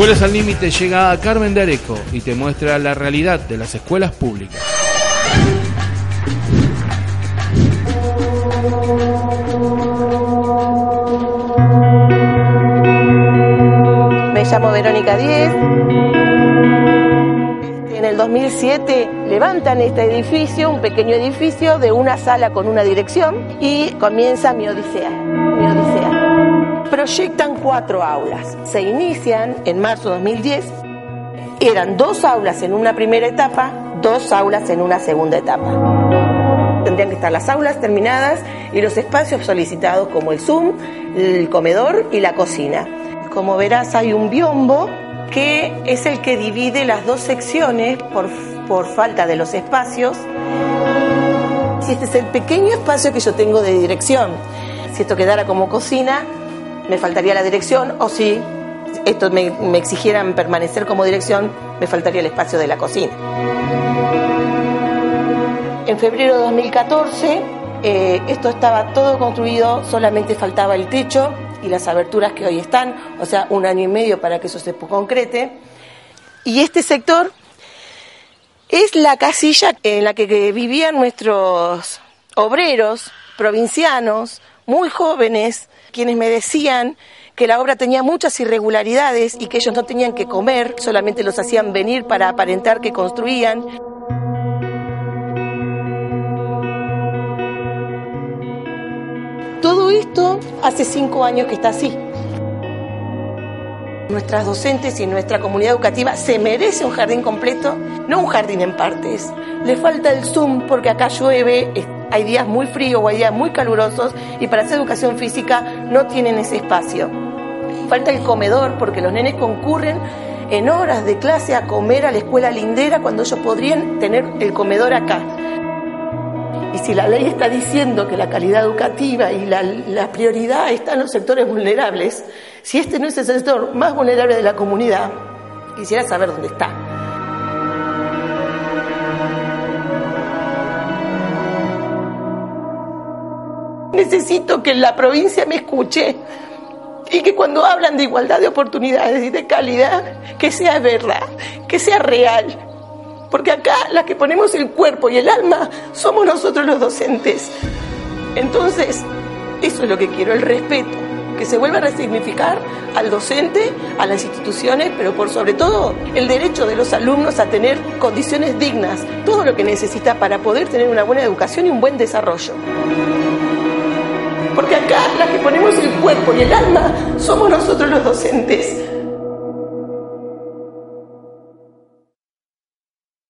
Escuelas al Límite llega a Carmen de Areco y te muestra la realidad de las escuelas públicas. Me llamo Verónica Díez. En el 2007 levantan este edificio, un pequeño edificio de una sala con una dirección y comienza mi odisea. Mi odisea. Proyectan cuatro aulas. Se inician en marzo de 2010. Eran dos aulas en una primera etapa, dos aulas en una segunda etapa. Tendrían que estar las aulas terminadas y los espacios solicitados como el Zoom, el comedor y la cocina. Como verás hay un biombo que es el que divide las dos secciones por, por falta de los espacios. Si este es el pequeño espacio que yo tengo de dirección, si esto quedara como cocina, me faltaría la dirección, o si esto me, exigieran permanecer como dirección, me faltaría el espacio de la cocina. En febrero de 2014, eh, esto estaba todo construido, solamente faltaba el techo y las aberturas que hoy están, o sea, un año y medio para que eso se concrete. Y este sector es la casilla en la que vivían nuestros obreros provincianos, muy jóvenes, quienes me decían que la obra tenía muchas irregularidades y que ellos no tenían que comer, solamente los hacían venir para aparentar que construían. Todo esto hace cinco años que está así. Nuestras docentes y nuestra comunidad educativa se merece un jardín completo, no un jardín en partes. Le falta el Zoom porque acá llueve, hay días muy fríos o hay días muy calurosos y para hacer educación física no tienen ese espacio. Falta el comedor porque los nenes concurren en horas de clase a comer a la escuela lindera cuando ellos podrían tener el comedor acá. Y si la ley está diciendo que la calidad educativa y la, la, prioridad está en los sectores vulnerables, si este no es el sector más vulnerable de la comunidad, quisiera saber dónde está. Necesito que la provincia me escuche y que cuando hablan de igualdad de oportunidades y de calidad, que sea verdad, que sea real, porque acá las que ponemos el cuerpo y el alma somos nosotros los docentes. Entonces, eso es lo que quiero, el respeto, que se vuelva a resignificar al docente, a las instituciones, pero por sobre todo el derecho de los alumnos a tener condiciones dignas, todo lo que necesita para poder tener una buena educación y un buen desarrollo. Porque acá las que ponemos el cuerpo y el alma somos nosotros los docentes.